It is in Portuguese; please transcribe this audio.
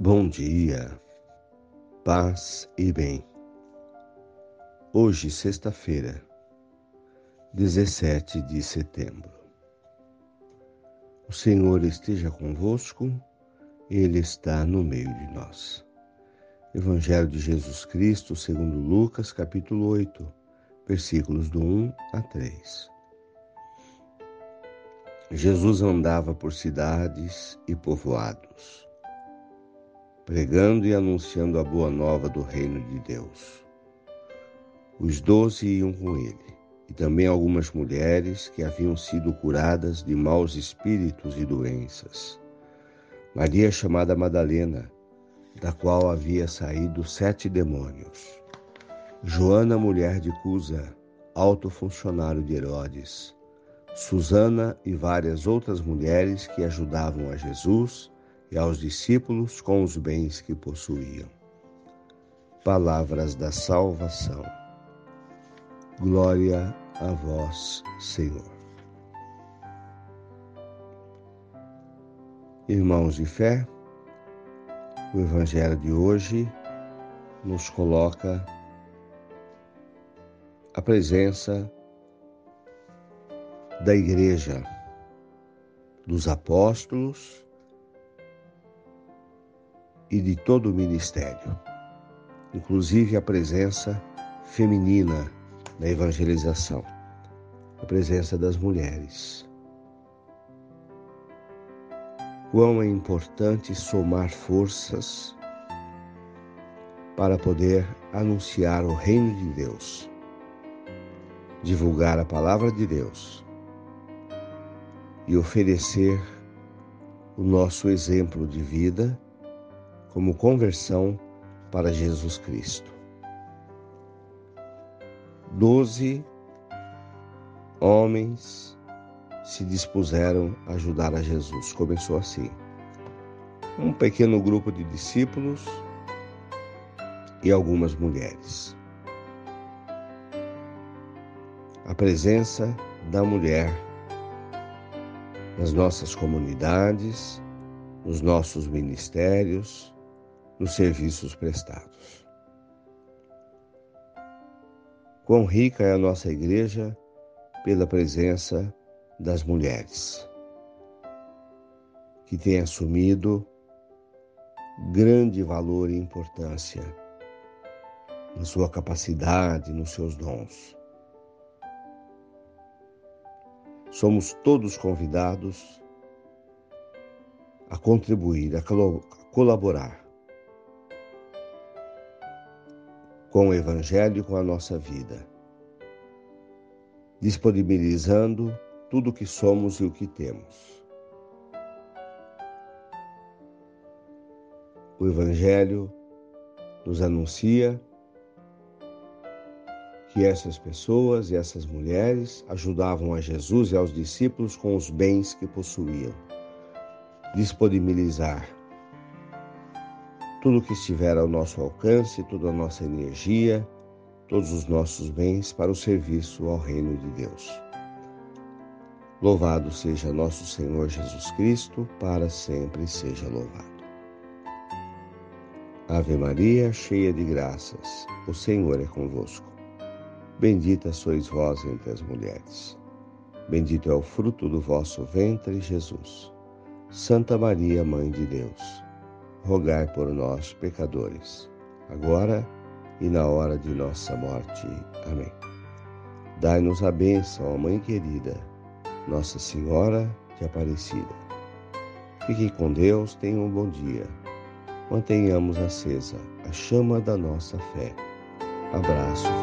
Bom dia, paz e bem. Hoje, sexta-feira, 17 de setembro. O Senhor esteja convosco, Ele está no meio de nós. Evangelho de Jesus Cristo, segundo Lucas, capítulo 8, versículos do 1 a 3. Jesus andava por cidades e povoados pregando e anunciando a boa nova do reino de Deus. Os doze iam com ele, e também algumas mulheres que haviam sido curadas de maus espíritos e doenças. Maria, chamada Madalena, da qual havia saído sete demônios. Joana, mulher de Cusa, alto funcionário de Herodes. Susana e várias outras mulheres que ajudavam a Jesus e aos discípulos com os bens que possuíam. Palavras da salvação. Glória a vós, Senhor. Irmãos de fé, o Evangelho de hoje nos coloca a presença da Igreja, dos apóstolos e de todo o ministério, inclusive a presença feminina na evangelização, a presença das mulheres. Quão é importante somar forças para poder anunciar o reino de Deus, divulgar a palavra de Deus e oferecer o nosso exemplo de vida como conversão para Jesus Cristo. Doze homens se dispuseram a ajudar a Jesus. Começou assim. Um pequeno grupo de discípulos e algumas mulheres. A presença da mulher nas nossas comunidades, nos nossos ministérios, nos serviços prestados. Quão rica é a nossa igreja pela presença das mulheres, que tem assumido grande valor e importância na sua capacidade, nos seus dons. Somos todos convidados a contribuir, a colaborar com o Evangelho e com a nossa vida, disponibilizando tudo o que somos e o que temos. O Evangelho nos anuncia que essas pessoas e essas mulheres ajudavam a Jesus e aos discípulos com os bens que possuíam. Disponibilizar tudo que estiver ao nosso alcance, toda a nossa energia, todos os nossos bens para o serviço ao reino de Deus. Louvado seja nosso Senhor Jesus Cristo, para sempre seja louvado. Ave Maria, cheia de graças, o Senhor é convosco. Bendita sois vós entre as mulheres. Bendito é o fruto do vosso ventre, Jesus. Santa Maria, Mãe de Deus rogai por nós, pecadores, agora e na hora de nossa morte. Amém. Dai-nos a bênção, Mãe querida, Nossa Senhora de Aparecida. Fiquem com Deus, tenham um bom dia. Mantenhamos acesa a chama da nossa fé. Abraço.